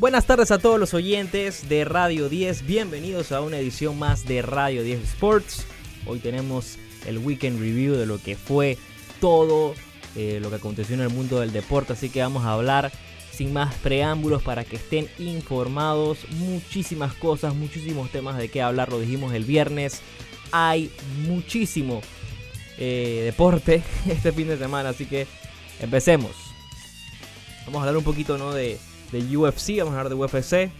Buenas tardes a todos los oyentes de Radio 10. Bienvenidos a una edición más de Radio 10 Sports. Hoy tenemos el weekend review de lo que fue todo eh, lo que aconteció en el mundo del deporte. Así que vamos a hablar sin más preámbulos para que estén informados. Muchísimas cosas, muchísimos temas de qué hablar. Lo dijimos el viernes. Hay muchísimo eh, deporte este fin de semana. Así que empecemos. Vamos a hablar un poquito ¿no? de de UFC, vamos a hablar de UFC,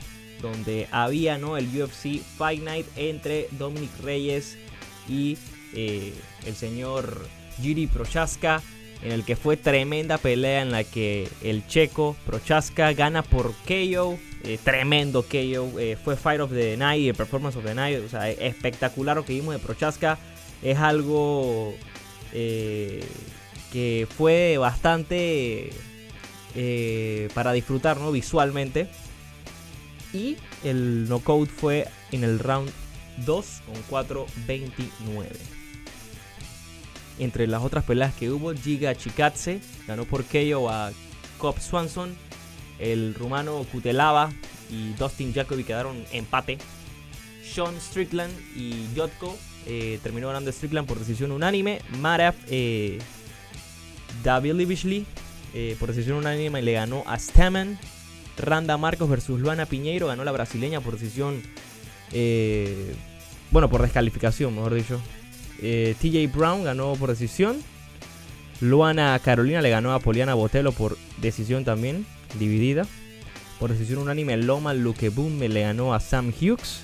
donde había ¿no? el UFC Fight Night entre Dominic Reyes y eh, el señor Giri Prochaska, en el que fue tremenda pelea en la que el checo Prochaska gana por KO, eh, tremendo KO, eh, fue Fight of the Night, el Performance of the Night, o sea, espectacular lo que vimos de Prochaska, es algo que fue bastante eh, para disfrutar ¿no? visualmente. Y el knockout fue en el round 2 con 4.29. Entre las otras peleas que hubo, Giga Chikatse ganó por KO a Cobb Swanson. El rumano Kutelava y Dustin Jacoby quedaron empate. Sean Strickland y Jotko eh, terminó ganando Strickland por decisión unánime. Marav eh, eh, por decisión unánime le ganó a Stamen. Randa Marcos versus Luana Piñeiro ganó la brasileña por decisión. Eh, bueno, por descalificación, mejor dicho. Eh, TJ Brown ganó por decisión. Luana Carolina le ganó a Poliana Botelo por decisión también, dividida. Por decisión unánime, Loma Lukebum le ganó a Sam Hughes.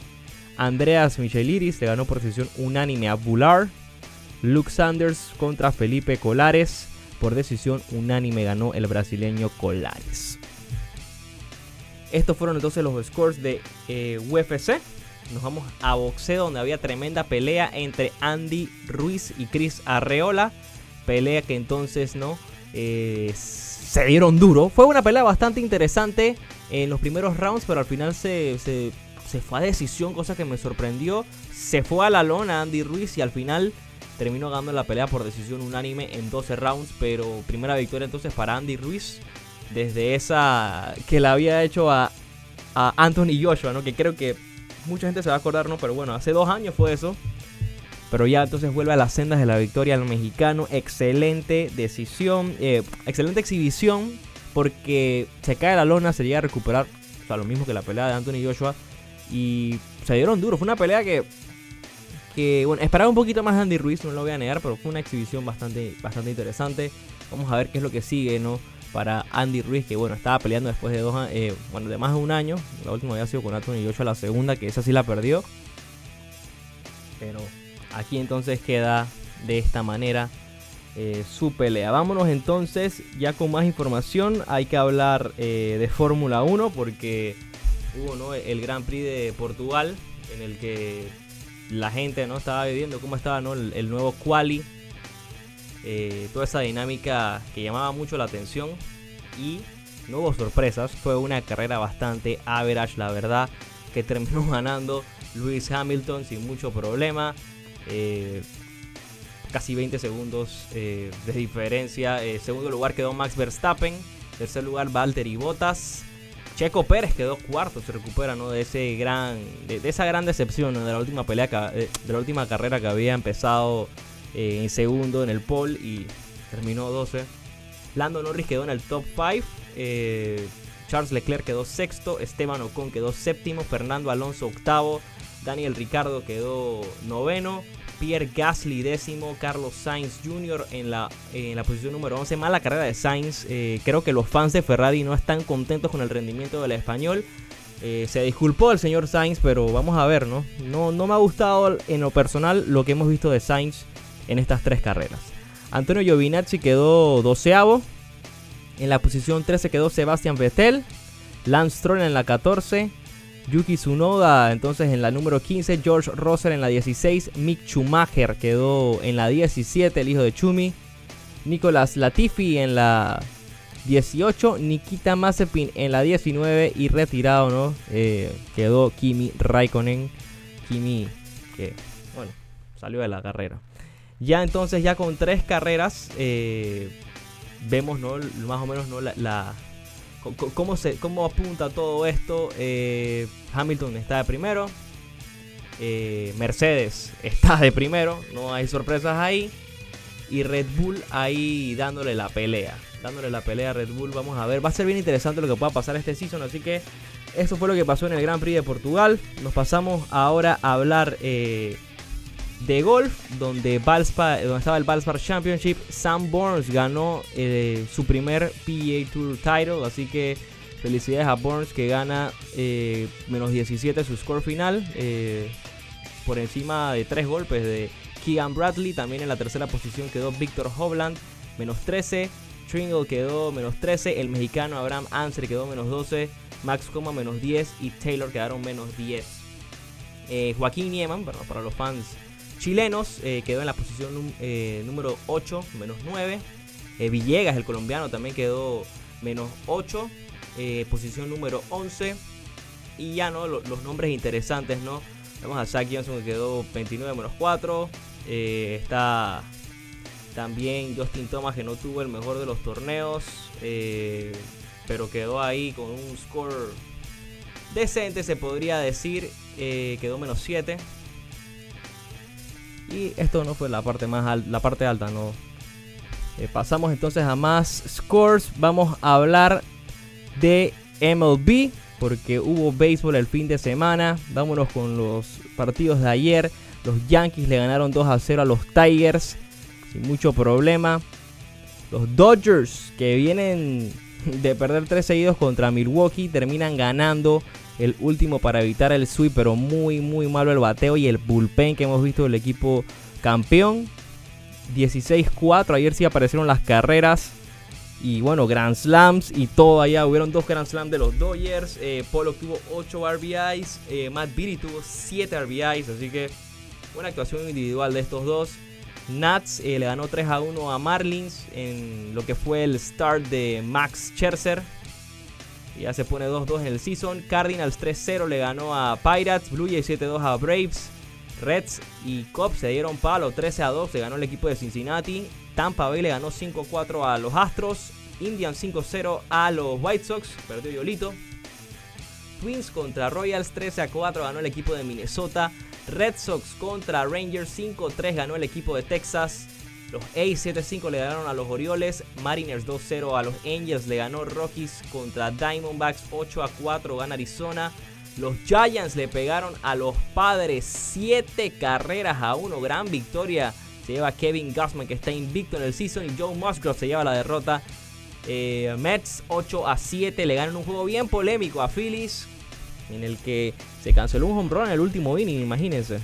Andreas Micheliris le ganó por decisión unánime a Bular. Luke Sanders contra Felipe Colares. Por decisión unánime ganó el brasileño Colares. Estos fueron entonces los scores de eh, UFC. Nos vamos a boxeo donde había tremenda pelea entre Andy Ruiz y Chris Arreola. Pelea que entonces no eh, se dieron duro. Fue una pelea bastante interesante en los primeros rounds, pero al final se, se, se fue a decisión, cosa que me sorprendió. Se fue a la lona Andy Ruiz y al final terminó ganando la pelea por decisión unánime en 12 rounds, pero primera victoria entonces para Andy Ruiz desde esa que la había hecho a, Anthony Joshua, ¿no? Que creo que mucha gente se va a acordar, ¿no? Pero bueno, hace dos años fue eso. Pero ya entonces vuelve a las sendas de la victoria al mexicano. Excelente decisión, eh, excelente exhibición, porque se cae la lona, se llega a recuperar, o sea, lo mismo que la pelea de Anthony Joshua. Y se dieron duro. Fue una pelea que que, bueno, esperaba un poquito más de Andy Ruiz, no lo voy a negar, pero fue una exhibición bastante, bastante interesante. Vamos a ver qué es lo que sigue, ¿no? Para Andy Ruiz, que bueno, estaba peleando después de dos eh, bueno, de más de un año. La última había sido con Anthony Joshua, la segunda, que esa sí la perdió. Pero aquí entonces queda de esta manera eh, su pelea. Vámonos entonces ya con más información. Hay que hablar eh, de Fórmula 1 porque hubo ¿no? el Gran Prix de Portugal en el que la gente no estaba viviendo cómo estaba el, nuevo quali, eh, toda esa dinámica que llamaba mucho la atención y no hubo sorpresas, fue una carrera bastante average, la verdad, que terminó ganando Lewis Hamilton sin mucho problema. Eh, casi 20 segundos eh, de diferencia. segundo lugar quedó Max Verstappen. Tercer lugar Valtteri Bottas. Checo Pérez quedó cuarto, se recupera ¿no? de, ese gran, de, esa gran decepción de la última pelea, de la última carrera que había empezado eh, en segundo en el pole y terminó 12. Lando Norris quedó en el top 5. Eh, Charles Leclerc quedó sexto. Esteban Ocon quedó séptimo. Fernando Alonso octavo. Daniel Ricardo quedó noveno. Pierre Gasly décimo, Carlos Sainz Jr. en la, en la posición número 11. Mala carrera de Sainz. Eh, creo que los fans de Ferrari no están contentos con el rendimiento del español. Eh, se disculpó el señor Sainz, pero vamos a ver, ¿no? ¿no? No me ha gustado en lo personal lo que hemos visto de Sainz en estas tres carreras. Antonio Giovinazzi quedó doceavo. En la posición 13 quedó Sebastian Vettel. Lance Stroll en la 14. Yuki Tsunoda entonces en la número 15, George Russell en la 16, Mick Schumacher quedó en la 17, el hijo de Chumi, Nicolas Latifi en la 18, Nikita Mazepin en la 19 y retirado, ¿no? Eh, quedó Kimi Raikkonen, Kimi que, bueno, salió de la carrera. Ya entonces, ya con tres carreras, eh, vemos, ¿no? Más o menos, ¿no? la ¿Cómo, se, cómo apunta todo esto? Eh, Hamilton está de primero. Eh, Mercedes está de primero. No hay sorpresas ahí. Y Red Bull ahí dándole la pelea. Dándole la pelea a Red Bull. Vamos a ver. Va a ser bien interesante lo que pueda pasar este season. Así que eso fue lo que pasó en el Grand Prix de Portugal. Nos pasamos ahora a hablar eh, de golf, donde, donde estaba el Valspar Championship. Sam Burns ganó eh, su primer PGA Tour title. Así que felicidades a Burns que gana eh, menos 17 su score final. por encima de tres golpes de Keegan Bradley. También en la tercera posición quedó Victor Hovland, menos 13. Tringle quedó menos 13. El mexicano Abraham Anser quedó menos 12. Max Coma menos 10. Y Taylor quedaron menos 10. Eh, Joaquín Nieman, para los fans chilenos, eh, quedó en la posición eh, número 8, menos 9. Villegas, el colombiano, también quedó menos 8. posición número 11. Y ya no, los nombres interesantes, ¿no? Vamos a Zach Johnson que quedó 29 menos 4. Eh, está también Justin Thomas que no tuvo el mejor de los torneos. Eh, pero quedó ahí con un score decente, se podría decir. Eh, quedó menos 7. Y esto no fue la parte más la parte alta, no. pasamos entonces a más scores. Vamos a hablar de MLB porque hubo béisbol el fin de semana. Vámonos con los partidos de ayer. Los Yankees le ganaron 2 a 0 a los Tigers sin mucho problema. Los Dodgers que vienen de perder 3 seguidos contra Milwaukee terminan ganando el último para evitar el sweep, pero muy muy malo el bateo y el bullpen que hemos visto del equipo campeón. 16-4, ayer sí aparecieron las carreras y bueno, Grand Slams y todo allá. Hubieron dos Grand Slams de los Dodgers. Eh, Polo tuvo 8 RBIs. Eh, Matt Beatty tuvo 7 RBIs. Así que buena actuación individual de estos dos. Nats eh, le ganó 3 a 1 a Marlins en lo que fue el start de Max Scherzer. Ya se pone 2-2 en el season. Cardinals 3-0 le ganó a Pirates. Blue Jays 7-2 a Braves. Reds y Cubs se dieron palo 13 a 2. Se ganó el equipo de Cincinnati. Tampa Bay le ganó 5-4 a los Astros. Indians 5-0 a los White Sox. Perdió Yolito. Twins contra Royals 13 a 4 ganó el equipo de Minnesota. Red Sox contra Rangers 5-3 ganó el equipo de Texas. Los A's 7-5 le ganaron a los Orioles. Mariners 2-0 a los Angels le ganó Rockies contra Diamondbacks 8 a 4 gana Arizona. Los Giants le pegaron a los Padres 7 carreras a 1. Gran victoria se lleva Kevin Gassman que está invicto en el season y Joe Musgrove se lleva la derrota. Eh, Mets 8 a 7 le ganan un juego bien polémico a Phillies en el que se canceló un home run en el último inning, imagínense.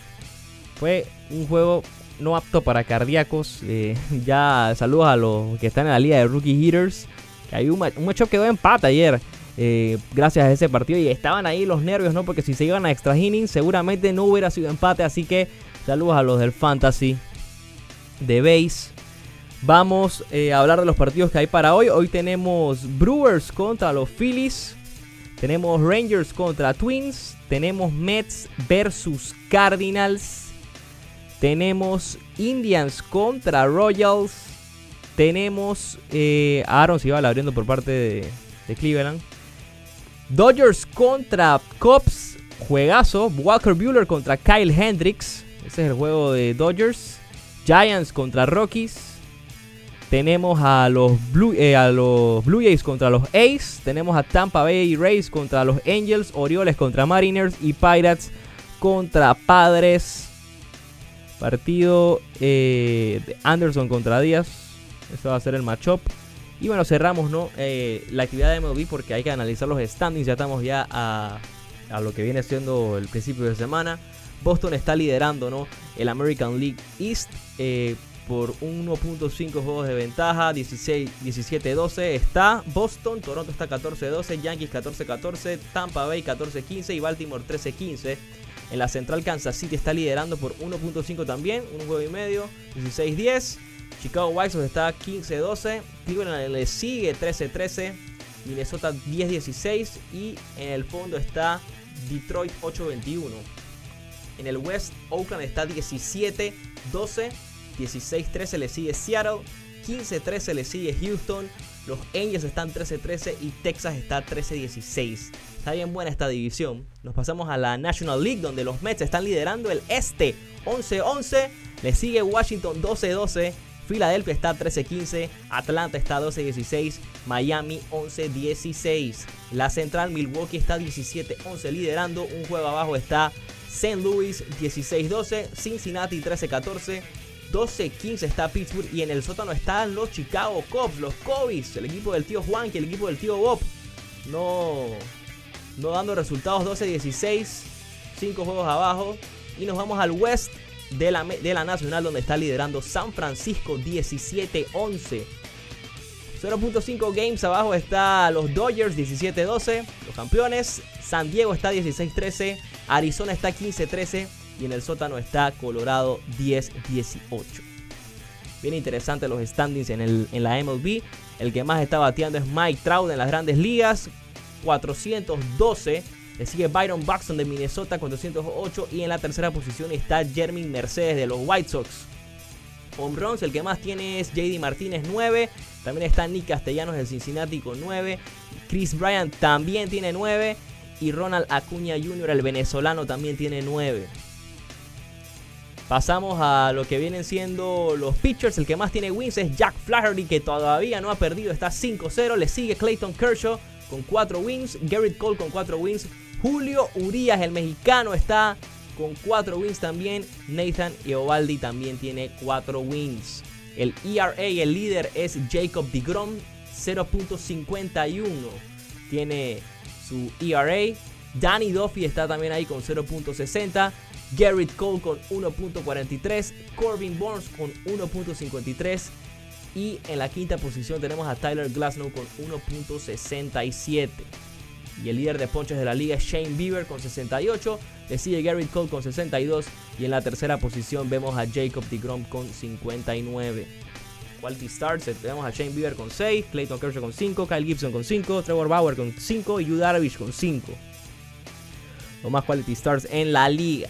Fue un juego no apto para cardíacos. Eh, ya saludos a los que están en la liga de rookie hitters. Que hay un, un que quedó empate ayer. Eh, gracias a ese partido y estaban ahí los nervios, ¿no? Porque si se iban a extra innings seguramente no hubiera sido empate. Así que saludos a los del fantasy de base. Vamos eh, a hablar de los partidos que hay para hoy. Hoy tenemos Brewers contra los Phillies. Tenemos Rangers contra Twins. Tenemos Mets versus Cardinals. Tenemos Indians contra Royals. Tenemos eh, Aaron se iba abriendo por parte de, de, Cleveland. Dodgers contra Cubs. Juegazo. Walker Bueller contra Kyle Hendricks. Ese es el juego de Dodgers. Giants contra Rockies. Tenemos a los, Blue, eh, a los Blue Jays contra los A's. Tenemos a Tampa Bay Rays contra los Angels. Orioles contra Mariners. Y Pirates contra Padres. Partido eh, de Anderson contra Díaz. Eso va a ser el matchup. Y bueno, cerramos ¿no? Eh, la actividad de MLB porque hay que analizar los standings. Ya estamos ya a, a lo que viene siendo el principio de semana. Boston está liderando ¿no? el American League East eh, por 1.5 juegos de ventaja, 17-12 está Boston, Toronto está 14-12, Yankees 14-14, Tampa Bay 14-15 y Baltimore 13-15. En la central Kansas City está liderando por 1.5 también, un juego y medio, 16-10. Chicago White Sox está 15-12, Cleveland le sigue 13-13, Minnesota 10-16 y en el fondo está Detroit 8-21. En el West, Oakland está 17-12. 16-13 le sigue Seattle. 15-13 le sigue Houston. Los Angels están 13-13 y Texas está 13-16. Está bien buena esta división. Nos pasamos a la National League donde los Mets están liderando el este 11-11. Le sigue Washington 12-12. Filadelfia está 13-15, Atlanta está 12-16, Miami 11-16. La central Milwaukee está 17-11 liderando, un juego abajo está St. Louis 16-12, Cincinnati 13-14. 12-15 está Pittsburgh y en el sótano están los Chicago Cubs, los Cubs, el equipo del tío Juan y el equipo del tío Bob. No, no dando resultados 12-16, 5 juegos abajo. Y nos vamos al West de la, de la Nacional donde está liderando San Francisco 17-11. 0.5 games abajo está los Dodgers 17-12, los campeones. San Diego está 16-13, Arizona está 15-13 y en el sótano está Colorado 10-18. Bien interesante los standings en, el, en la MLB. El que más está bateando es Mike Trout en las grandes ligas, 412. Le sigue Byron Buxton de Minnesota, 408. Y en la tercera posición está Jermin Mercedes de los White Sox. Home runs, el que más tiene es JD Martínez 9. También está Nick Castellanos del Cincinnati con 9. Chris Bryant también tiene 9. Y Ronald Acuña Jr., el venezolano, también tiene 9. Pasamos a lo que vienen siendo los pitchers. El que más tiene wins es Jack Flaherty, que todavía no ha perdido, está 5-0. Le sigue Clayton Kershaw con 4 wins. Garrett Cole con 4 wins. Julio Urias, el mexicano, está con 4 wins también. Nathan Eovaldi también tiene 4 wins. El ERA, el líder es Jacob DeGrom, 0.51. Tiene su ERA. Danny Duffy está también ahí con 0.60. Garrett Cole con 1.43, Corbin Burns con 1.53 y en la quinta posición tenemos a Tyler Glasnow con 1.67. Y el líder de ponches de la liga es Shane Bieber con 68. Le sigue Garrett Cole con 62. Y en la tercera posición vemos a Jacob DeGrom con 59. Quality Starts, tenemos a Shane Bieber con 6, Clayton Kershaw con 5, Kyle Gibson con 5, Trevor Bauer con 5 y Yu Darvish con 5. Los más Quality Starts en la liga.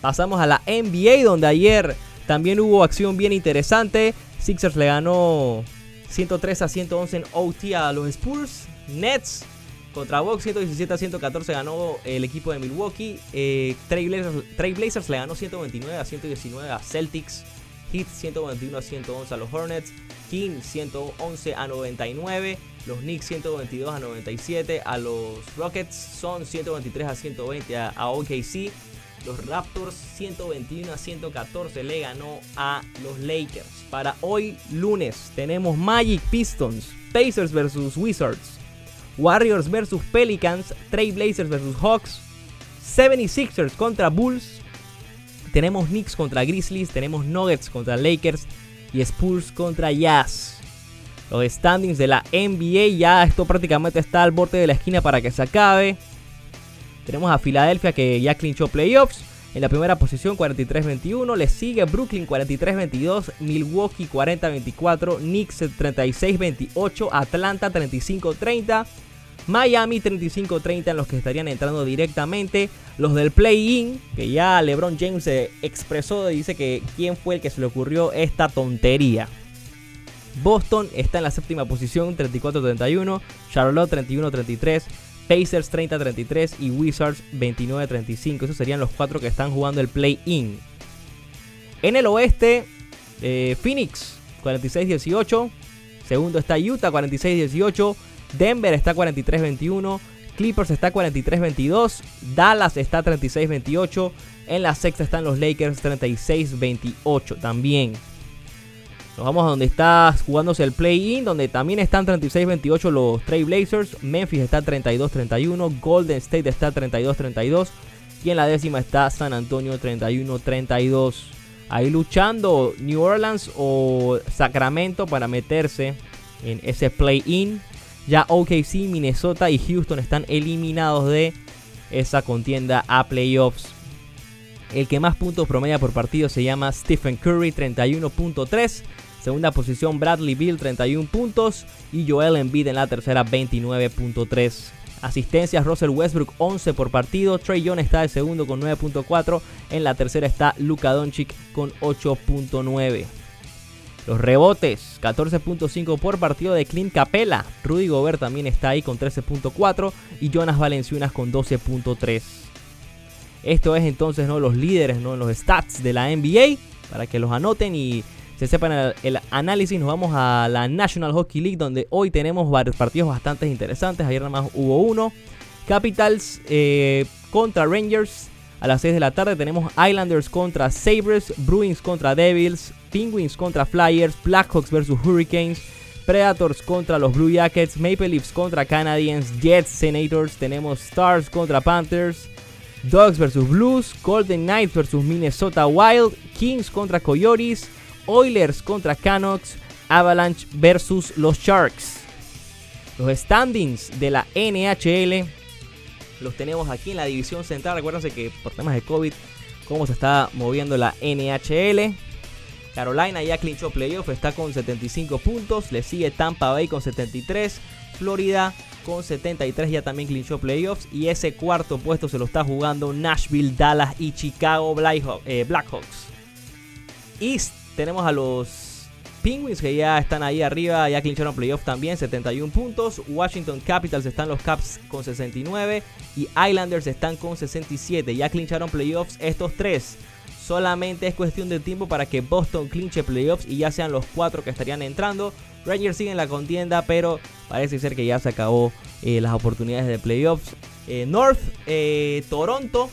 Pasamos a la NBA donde ayer también hubo acción bien interesante. Sixers le ganó 103 a 111 en OT a los Spurs. Nets contra Bucks 117 a 114 ganó el equipo de Milwaukee. Eh, Trailblazers, le ganó 129 a 119 a Celtics. Heat 121 a 111 a los Hornets. King 111 a 99. Los Knicks 122 a 97 a los Rockets. Son 123 a 120 a OKC. Los Raptors 121 a 114 le ganó a los Lakers. Para hoy lunes tenemos Magic Pistons, Pacers versus Wizards, Warriors versus Pelicans, Trailblazers versus Hawks, 76ers contra Bulls, tenemos Knicks contra Grizzlies, tenemos Nuggets contra Lakers y Spurs contra Jazz. Los standings de la NBA ya esto prácticamente está al borde de la esquina para que se acabe. Tenemos a Filadelfia que ya clinchó playoffs. En la primera posición 43-21. Le sigue Brooklyn 43-22. Milwaukee 40-24. Knicks 36-28. Atlanta 35-30. Miami 35-30 en los que estarían entrando directamente. Los del play-in, que ya LeBron James se expresó, dice que quién fue el que se le ocurrió esta tontería. Boston está en la séptima posición, 34-31. Charlotte 31-33. Pacers 30-33 y Wizards 29-35. Esos serían los cuatro que están jugando el play-in. En el oeste, eh, Phoenix 46-18. Segundo está Utah 46-18. Denver está 43-21. Clippers está 43-22. Dallas está 36-28. En la sexta están los Lakers 36-28 también. Nos vamos a donde está jugándose el play-in, donde también están 36-28 los Trailblazers. Memphis está 32-31. Golden State está 32-32. Y en la décima está San Antonio 31-32. Ahí luchando New Orleans o Sacramento para meterse en ese play-in. Ya OKC, Minnesota y Houston están eliminados de esa contienda a playoffs. El que más puntos promedia por partido se llama Stephen Curry, 31.3. Segunda posición Bradley Bill 31 puntos y Joel Embiid en la tercera 29.3. Asistencias Russell Westbrook 11 por partido. Trey Young está de segundo con 9.4. En la tercera está Luka Doncic con 8.9. Los rebotes, 14.5 por partido de Clint Capela. Rudy Gobert también está ahí con 13.4 y Jonas Valenciunas con 12.3. Esto es entonces ¿no? los líderes, ¿no? los stats de la NBA, para que los anoten y se sepan el, análisis. Nos vamos a la National Hockey League, donde hoy tenemos varios partidos bastante interesantes. Ayer nada más hubo uno. Capitals eh, contra Rangers. A las 6 de la tarde tenemos Islanders contra Sabres, Bruins contra Devils, Penguins contra Flyers, Blackhawks versus Hurricanes, Predators contra los Blue Jackets, Maple Leafs contra Canadiens, Jets, Senators, tenemos Stars contra Panthers, Dogs versus Blues, Golden Knights versus Minnesota Wild, Kings contra Coyotes, Oilers contra Canucks, Avalanche versus los Sharks. Los standings de la NHL los tenemos aquí en la división central. Recuérdense que por temas de COVID, cómo se está moviendo la NHL. Carolina ya clinchó playoff, está con 75 puntos. Le sigue Tampa Bay con 73. Florida con 73 ya también clinchó playoffs. Y ese cuarto puesto se lo está jugando Nashville, Dallas y Chicago eh, Blackhawks. East tenemos a los Penguins que ya están ahí arriba, ya clincharon playoffs también, 71 puntos. Washington Capitals están los Caps con 69 y Islanders están con 67. Ya clincharon playoffs estos tres. Solamente es cuestión de tiempo para que Boston clinche playoffs y ya sean los cuatro que estarían entrando. Rangers siguen la contienda, pero parece ser que ya se acabó eh, las oportunidades de playoffs. Eh, North, eh, Toronto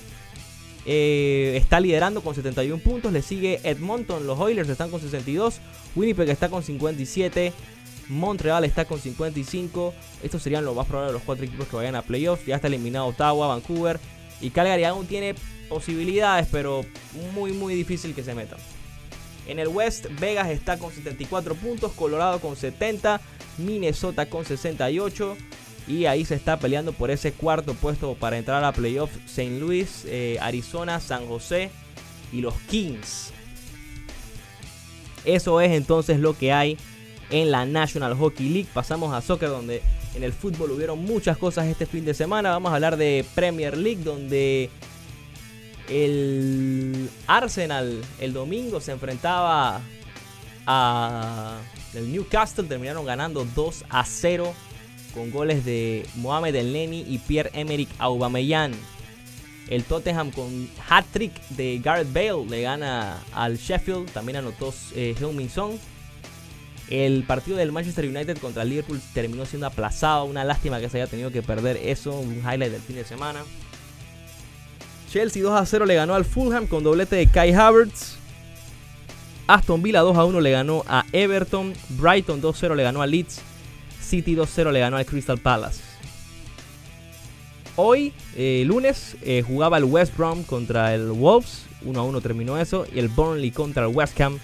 está liderando con 71 puntos. Le sigue Edmonton, los Oilers están con 62. Winnipeg está con 57. Montreal está con 55. Estos serían los más probables los cuatro equipos que vayan a playoffs. Ya está eliminado Ottawa, Vancouver. Y Calgary aún tiene posibilidades, pero muy, muy difícil que se metan. En el West, Vegas está con 74 puntos, Colorado con 70, Minnesota con 68. Y ahí se está peleando por ese cuarto puesto para entrar a playoffs. St. Louis, eh, Arizona, San José y los Kings. Eso es entonces lo que hay en la National Hockey League. Pasamos a soccer donde en el fútbol hubieron muchas cosas este fin de semana. Vamos a hablar de Premier League donde el Arsenal el domingo se enfrentaba a el Newcastle. Terminaron ganando 2 a 0 con goles de Mohamed El Neni y Pierre-Emerick Aubameyang. El Tottenham con hat-trick de Gareth Bale le gana al Sheffield. También anotó eh. El partido del Manchester United contra Liverpool terminó siendo aplazado. Una lástima que se haya tenido que perder eso. Un highlight del fin de semana. Chelsea 2 a 0 le ganó al Fulham con doblete de Kai Havertz. Aston Villa 2 a 1 le ganó a Everton. Brighton 2 a 0 le ganó a Leeds. City 2 a 0 le ganó al Crystal Palace. Hoy, eh, lunes, eh, jugaba el West Brom contra el Wolves. 1 a 1 terminó eso. Y el Burnley contra el West Ham.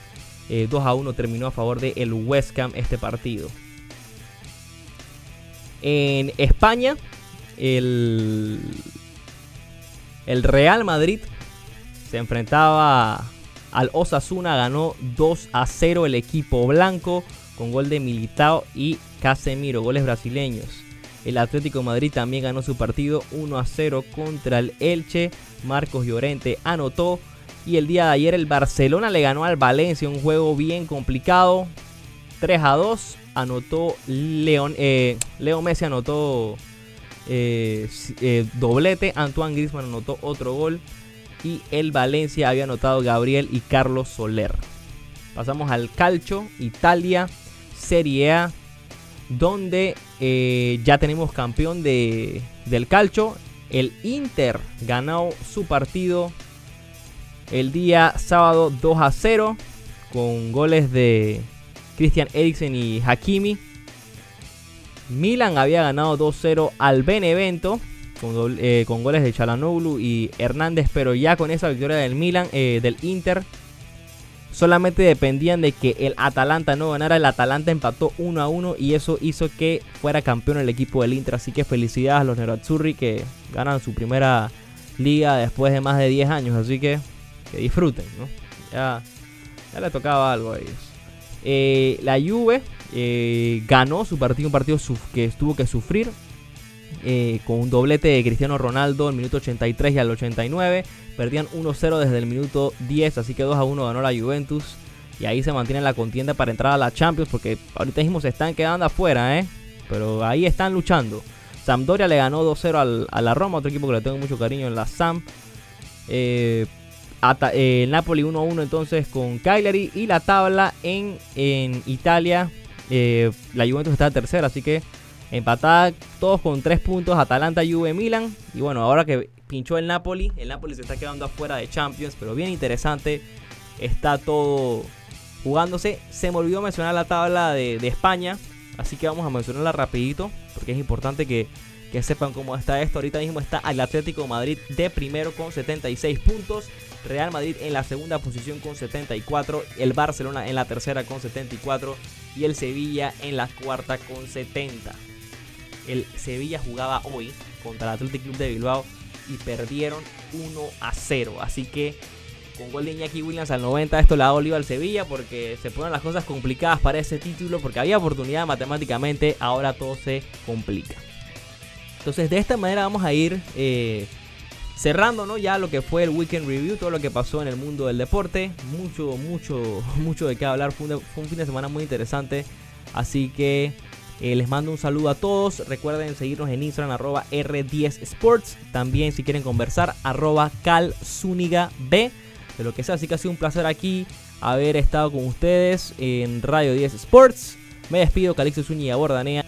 2 eh, a 1 terminó a favor del el West Ham este partido. En España, el, el Real Madrid se enfrentaba al Osasuna. Ganó 2 a 0 el equipo blanco con gol de Militao y Casemiro, goles brasileños. El Atlético Madrid también ganó su partido 1 a 0 contra el Elche. Marcos Llorente anotó. Y el día de ayer el Barcelona le ganó al Valencia, un juego bien complicado. 3 a 2. Anotó León, eh, Leo Messi anotó eh, eh, doblete. Antoine Griezmann anotó otro gol. Y el Valencia había anotado Gabriel y Carlos Soler. Pasamos al Calcio, Italia, Serie A donde eh, ya tenemos campeón de, del calcio. El Inter ganó su partido el día sábado 2 a 0 con goles de Christian Eriksen y Hakimi. Milan había ganado 2-0 al Benevento con, eh, con, goles de Chalanoglu y Hernández, pero ya con esa victoria del Milan, eh, del Inter, solamente dependían de que el Atalanta no ganara. El Atalanta empató 1 a 1 y eso hizo que fuera campeón el equipo del Inter. Así que felicidades a los Nerazzurri que ganan su primera liga después de más de 10 años. Así que que disfruten, ¿no? Ya, ya le tocaba algo a ellos. Eh, la Juve eh, ganó su partido, un partido que tuvo que sufrir. Eh, con un doblete de Cristiano Ronaldo el minuto 83 y al 89. Perdían 1-0 desde el minuto 10, así que 2-1 ganó la Juventus. Y ahí se mantiene la contienda para entrar a la Champions. Porque ahorita mismo se están quedando afuera, ¿eh? Pero ahí están luchando. Sampdoria le ganó 2-0 a la Roma, otro equipo que le tengo mucho cariño en la Sam. Eh, eh, Napoli 1-1 entonces con Cagliari. Y la tabla en, en Italia. Eh, la Juventus está tercera, así que empatada todos con 3 puntos. Atalanta, Juve, Milan. Y bueno, ahora que pinchó el Napoli, el Napoli se está quedando afuera de Champions, pero bien interesante. Está todo jugándose. Se me olvidó mencionar la tabla de, España, así que vamos a mencionarla rapidito, porque es importante que, que sepan cómo está esto. Ahorita mismo está el Atlético Madrid de primero con 76 puntos. Real Madrid en la segunda posición con 74, el Barcelona en la tercera con 74 y el Sevilla en la cuarta con 70. El Sevilla jugaba hoy contra el Athletic Club de Bilbao y perdieron 1 a 0. Así que con gol de Williams al 90 esto le ha dolido al Sevilla porque se ponen las cosas complicadas para ese título porque había oportunidad matemáticamente, ahora todo se complica. Entonces de esta manera vamos a ir eh, cerrando ¿no? ya lo que fue el Weekend Review, todo lo que pasó en el mundo del deporte. Mucho, mucho, mucho de qué hablar. Fue un fin de semana muy interesante. Así que eh, les mando un saludo a todos. Recuerden seguirnos en Instagram, arroba R10 Sports. También si quieren conversar, arroba B. De lo que sea, así que ha sido un placer aquí haber estado con ustedes en Radio 10 Sports. Me despido, Calixto Zúñiga Bordanea.